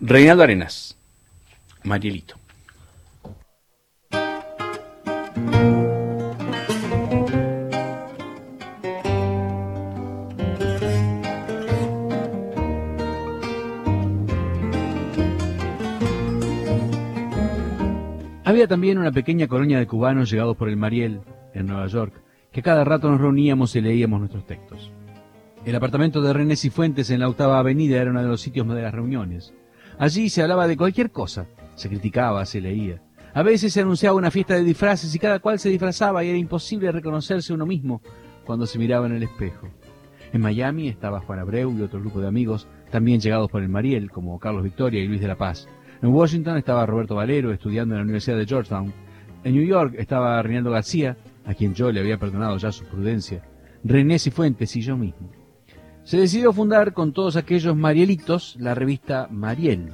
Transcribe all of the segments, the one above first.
Reinaldo Arenas, Marielito. Había también una pequeña colonia de cubanos llegados por el Mariel, en Nueva York, que cada rato nos reuníamos y leíamos nuestros textos. El apartamento de René Cifuentes en la octava avenida era uno de los sitios de las reuniones. Allí se hablaba de cualquier cosa, se criticaba, se leía. A veces se anunciaba una fiesta de disfraces y cada cual se disfrazaba y era imposible reconocerse uno mismo cuando se miraba en el espejo. En Miami estaba Juan Abreu y otro grupo de amigos, también llegados por el Mariel, como Carlos Victoria y Luis de la Paz. En Washington estaba Roberto Valero estudiando en la Universidad de Georgetown. En New York estaba Reinaldo García, a quien yo le había perdonado ya su prudencia, René Cifuentes y yo mismo. Se decidió fundar con todos aquellos marielitos la revista Mariel.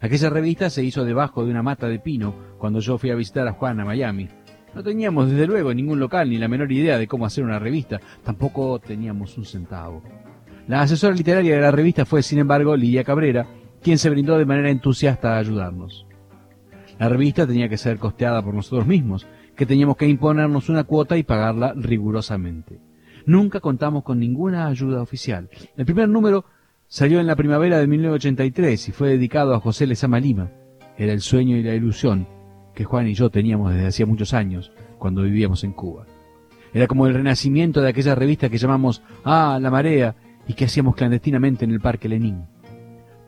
Aquella revista se hizo debajo de una mata de pino cuando yo fui a visitar a Juan a Miami. No teníamos desde luego ningún local ni la menor idea de cómo hacer una revista, tampoco teníamos un centavo. La asesora literaria de la revista fue, sin embargo, Lidia Cabrera, quien se brindó de manera entusiasta a ayudarnos. La revista tenía que ser costeada por nosotros mismos, que teníamos que imponernos una cuota y pagarla rigurosamente. Nunca contamos con ninguna ayuda oficial. El primer número salió en la primavera de 1983 y fue dedicado a José Lezama Lima. Era el sueño y la ilusión que Juan y yo teníamos desde hacía muchos años, cuando vivíamos en Cuba. Era como el renacimiento de aquella revista que llamamos Ah, la marea y que hacíamos clandestinamente en el Parque Lenín.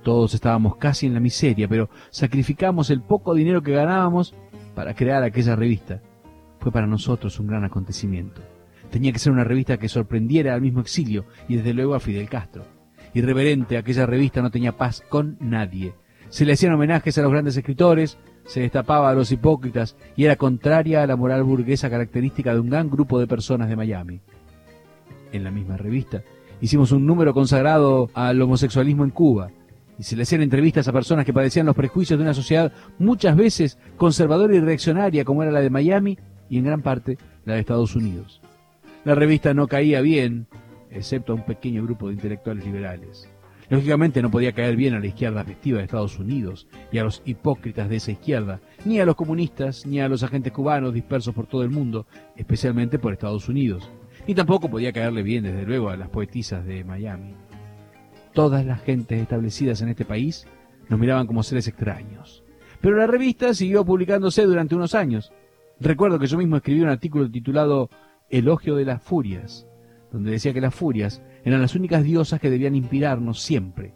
Todos estábamos casi en la miseria, pero sacrificamos el poco dinero que ganábamos para crear aquella revista. Fue para nosotros un gran acontecimiento. Tenía que ser una revista que sorprendiera al mismo exilio y desde luego a Fidel Castro. Irreverente, aquella revista no tenía paz con nadie. Se le hacían homenajes a los grandes escritores, se destapaba a los hipócritas y era contraria a la moral burguesa característica de un gran grupo de personas de Miami. En la misma revista hicimos un número consagrado al homosexualismo en Cuba, y se le hacían entrevistas a personas que padecían los prejuicios de una sociedad muchas veces conservadora y reaccionaria como era la de Miami y en gran parte la de Estados Unidos. La revista no caía bien, excepto a un pequeño grupo de intelectuales liberales. Lógicamente no podía caer bien a la izquierda afectiva de Estados Unidos y a los hipócritas de esa izquierda, ni a los comunistas, ni a los agentes cubanos dispersos por todo el mundo, especialmente por Estados Unidos. Ni tampoco podía caerle bien, desde luego, a las poetisas de Miami todas las gentes establecidas en este país nos miraban como seres extraños. Pero la revista siguió publicándose durante unos años. Recuerdo que yo mismo escribí un artículo titulado Elogio de las Furias, donde decía que las furias eran las únicas diosas que debían inspirarnos siempre.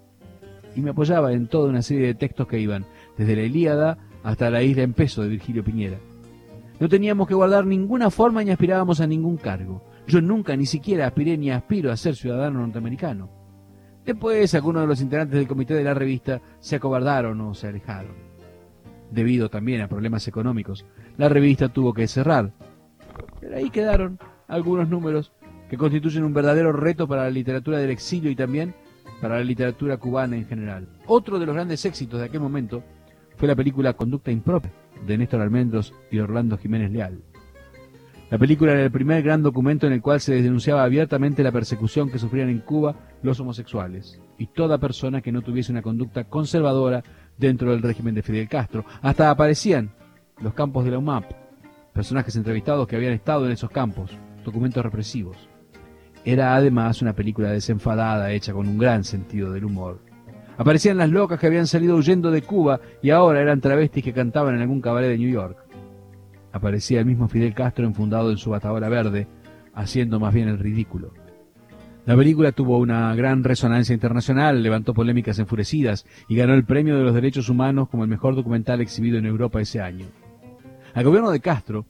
Y me apoyaba en toda una serie de textos que iban desde la Ilíada hasta la isla en peso de Virgilio Piñera. No teníamos que guardar ninguna forma ni aspirábamos a ningún cargo. Yo nunca ni siquiera aspiré ni aspiro a ser ciudadano norteamericano. Después, algunos de los integrantes del comité de la revista se acobardaron o se alejaron. Debido también a problemas económicos, la revista tuvo que cerrar. Ahí quedaron algunos números que constituyen un verdadero reto para la literatura del exilio y también para la literatura cubana en general. Otro de los grandes éxitos de aquel momento fue la película Conducta Impropia de Néstor Almendros y Orlando Jiménez Leal. La película era el primer gran documento en el cual se denunciaba abiertamente la persecución que sufrían en Cuba los homosexuales y toda persona que no tuviese una conducta conservadora dentro del régimen de Fidel Castro. Hasta aparecían los campos de la UMAP, personajes entrevistados que habían estado en esos campos, documentos represivos. Era además una película desenfadada, hecha con un gran sentido del humor. Aparecían las locas que habían salido huyendo de Cuba y ahora eran travestis que cantaban en algún cabaret de New York aparecía el mismo Fidel Castro enfundado en su batadora verde, haciendo más bien el ridículo. La película tuvo una gran resonancia internacional, levantó polémicas enfurecidas y ganó el premio de los derechos humanos como el mejor documental exhibido en Europa ese año. Al gobierno de Castro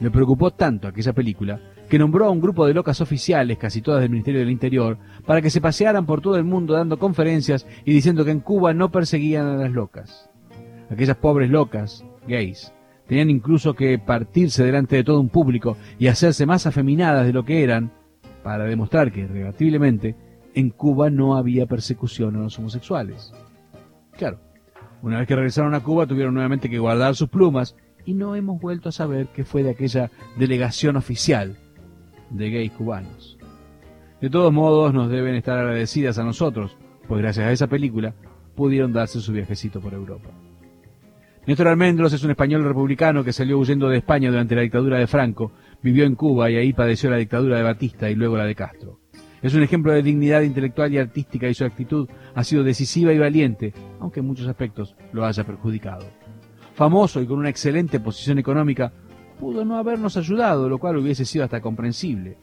le preocupó tanto aquella película que nombró a un grupo de locas oficiales, casi todas del Ministerio del Interior, para que se pasearan por todo el mundo dando conferencias y diciendo que en Cuba no perseguían a las locas. Aquellas pobres locas, gays, Tenían incluso que partirse delante de todo un público y hacerse más afeminadas de lo que eran para demostrar que, irrebatiblemente, en Cuba no había persecución a los homosexuales. Claro, una vez que regresaron a Cuba tuvieron nuevamente que guardar sus plumas y no hemos vuelto a saber qué fue de aquella delegación oficial de gays cubanos. De todos modos, nos deben estar agradecidas a nosotros, pues gracias a esa película pudieron darse su viajecito por Europa. Néstor Almendros es un español republicano que salió huyendo de España durante la dictadura de Franco, vivió en Cuba y ahí padeció la dictadura de Batista y luego la de Castro. Es un ejemplo de dignidad intelectual y artística y su actitud ha sido decisiva y valiente, aunque en muchos aspectos lo haya perjudicado. Famoso y con una excelente posición económica, pudo no habernos ayudado, lo cual hubiese sido hasta comprensible.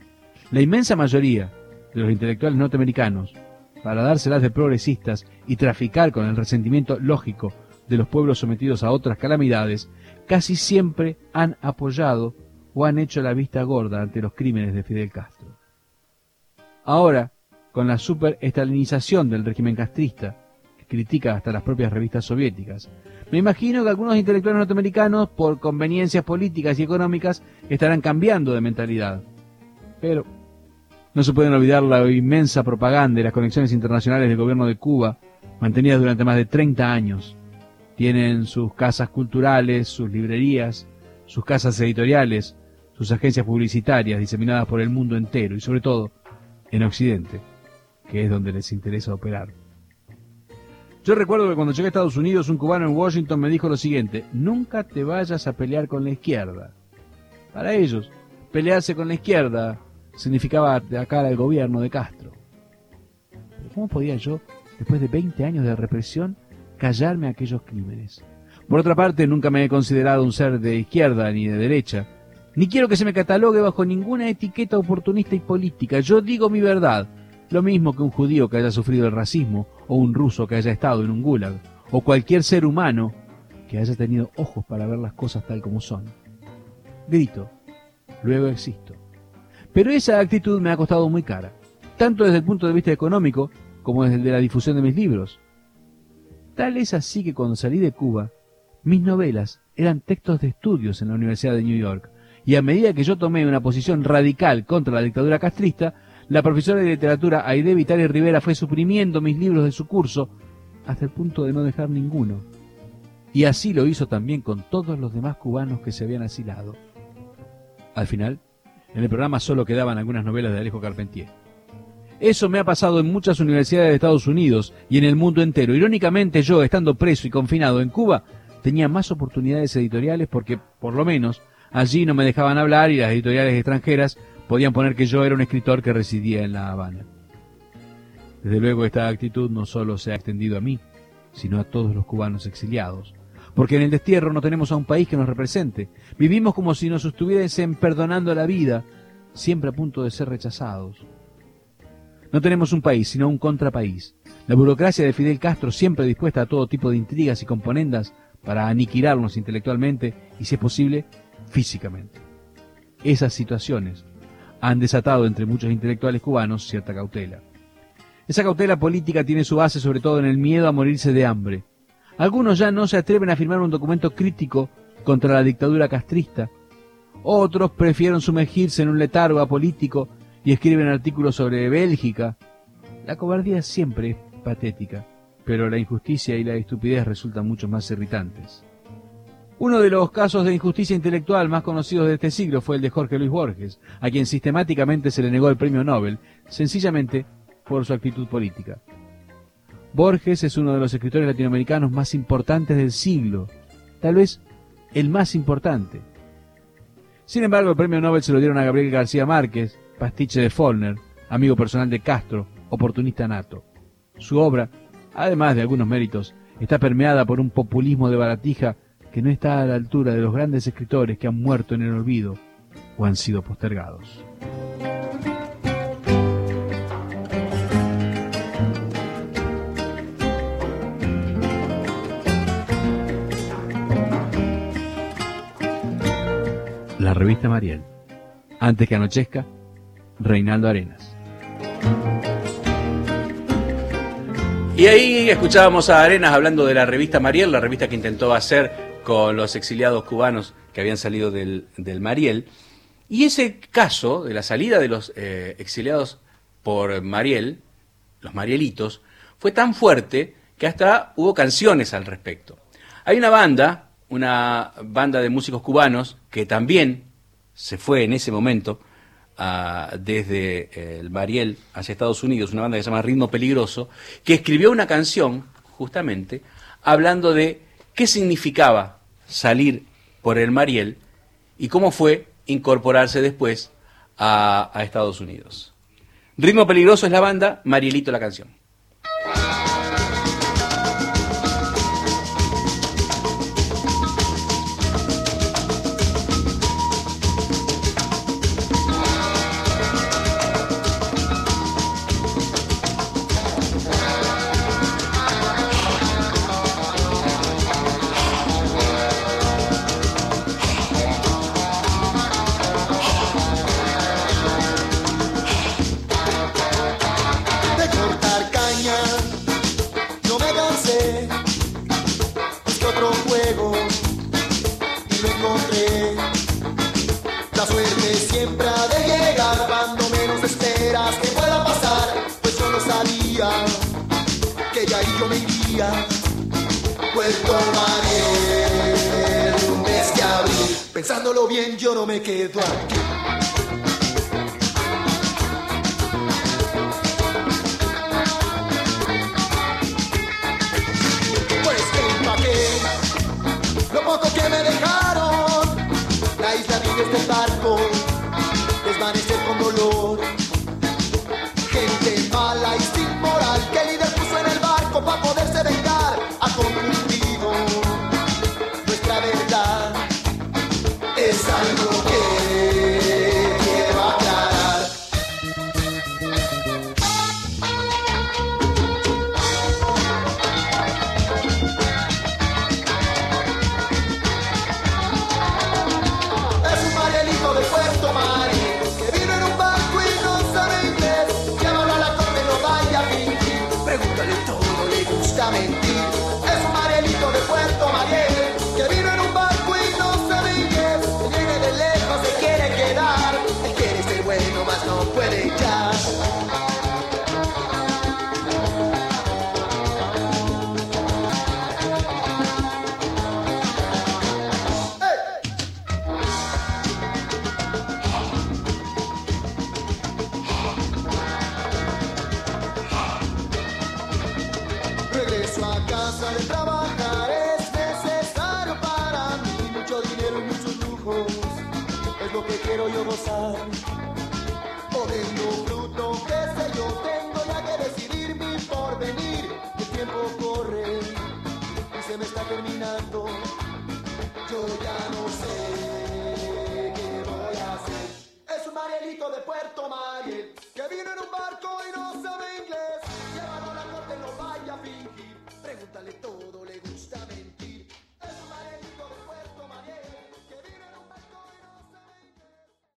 La inmensa mayoría de los intelectuales norteamericanos, para dárselas de progresistas y traficar con el resentimiento lógico de los pueblos sometidos a otras calamidades, casi siempre han apoyado o han hecho la vista gorda ante los crímenes de Fidel Castro. Ahora, con la superestalinización del régimen castrista, critica hasta las propias revistas soviéticas, me imagino que algunos intelectuales norteamericanos, por conveniencias políticas y económicas, estarán cambiando de mentalidad. Pero no se pueden olvidar la inmensa propaganda y las conexiones internacionales del gobierno de Cuba, mantenidas durante más de 30 años. Tienen sus casas culturales, sus librerías, sus casas editoriales, sus agencias publicitarias diseminadas por el mundo entero y sobre todo en Occidente, que es donde les interesa operar. Yo recuerdo que cuando llegué a Estados Unidos un cubano en Washington me dijo lo siguiente, nunca te vayas a pelear con la izquierda. Para ellos, pelearse con la izquierda significaba atacar al gobierno de Castro. ¿cómo podía yo, después de 20 años de represión, callarme aquellos crímenes? Por otra parte, nunca me he considerado un ser de izquierda ni de derecha, ni quiero que se me catalogue bajo ninguna etiqueta oportunista y política. Yo digo mi verdad, lo mismo que un judío que haya sufrido el racismo, o un ruso que haya estado en un gulag, o cualquier ser humano que haya tenido ojos para ver las cosas tal como son. Grito, luego existo. Pero esa actitud me ha costado muy cara, tanto desde el punto de vista económico como desde el de la difusión de mis libros. Tal es así que cuando salí de Cuba, mis novelas eran textos de estudios en la Universidad de New York, y a medida que yo tomé una posición radical contra la dictadura castrista, la profesora de literatura Aide Vitali Rivera fue suprimiendo mis libros de su curso hasta el punto de no dejar ninguno. Y así lo hizo también con todos los demás cubanos que se habían asilado. Al final, en el programa solo quedaban algunas novelas de Alejo Carpentier. Eso me ha pasado en muchas universidades de Estados Unidos y en el mundo entero. Irónicamente yo, estando preso y confinado en Cuba, tenía más oportunidades editoriales porque, por lo menos, Allí no me dejaban hablar y las editoriales extranjeras podían poner que yo era un escritor que residía en La Habana. Desde luego esta actitud no solo se ha extendido a mí, sino a todos los cubanos exiliados. Porque en el destierro no tenemos a un país que nos represente. Vivimos como si nos estuviesen perdonando la vida, siempre a punto de ser rechazados. No tenemos un país, sino un contrapaís. La burocracia de Fidel Castro, siempre dispuesta a todo tipo de intrigas y componendas para aniquilarnos intelectualmente y, si es posible, físicamente. Esas situaciones han desatado entre muchos intelectuales cubanos cierta cautela. Esa cautela política tiene su base sobre todo en el miedo a morirse de hambre. Algunos ya no se atreven a firmar un documento crítico contra la dictadura castrista. Otros prefieren sumergirse en un letargo apolítico y escriben artículos sobre Bélgica. La cobardía siempre es patética, pero la injusticia y la estupidez resultan mucho más irritantes. Uno de los casos de injusticia intelectual más conocidos de este siglo fue el de Jorge Luis Borges, a quien sistemáticamente se le negó el premio Nobel, sencillamente por su actitud política. Borges es uno de los escritores latinoamericanos más importantes del siglo, tal vez el más importante. Sin embargo, el premio Nobel se lo dieron a Gabriel García Márquez, pastiche de Follner, amigo personal de Castro, oportunista nato. Su obra, además de algunos méritos, está permeada por un populismo de baratija que no está a la altura de los grandes escritores que han muerto en el olvido o han sido postergados. La revista Mariel. Antes que anochezca, Reinaldo Arenas. Y ahí escuchábamos a Arenas hablando de la revista Mariel, la revista que intentó hacer con los exiliados cubanos que habían salido del, Mariel. Y ese caso de la salida de los eh, exiliados por Mariel, los Marielitos, fue tan fuerte que hasta hubo canciones al respecto. Hay una banda, una banda de músicos cubanos, que también se fue en ese momento ah, desde eh, el Mariel hacia Estados Unidos, una banda que se llama Ritmo Peligroso, que escribió una canción justamente, hablando de qué significaba salir por el Mariel y cómo fue incorporarse después a, a Estados Unidos. Ritmo Peligroso es la banda, Marielito la canción. Iría. Puerto un mes que abril. Pensándolo bien, yo no me quedo aquí. Lo que quiero yo gozar. O vendo fruto, qué sé yo, tengo ya que decidir mi porvenir. El tiempo corre y se me está terminando. Yo ya no sé qué voy a hacer. Es un Marielito de Puerto Mariel que vino en un barco y no sabe inglés. Llévalo a la corte, no vaya a fingir. Pregúntale todo.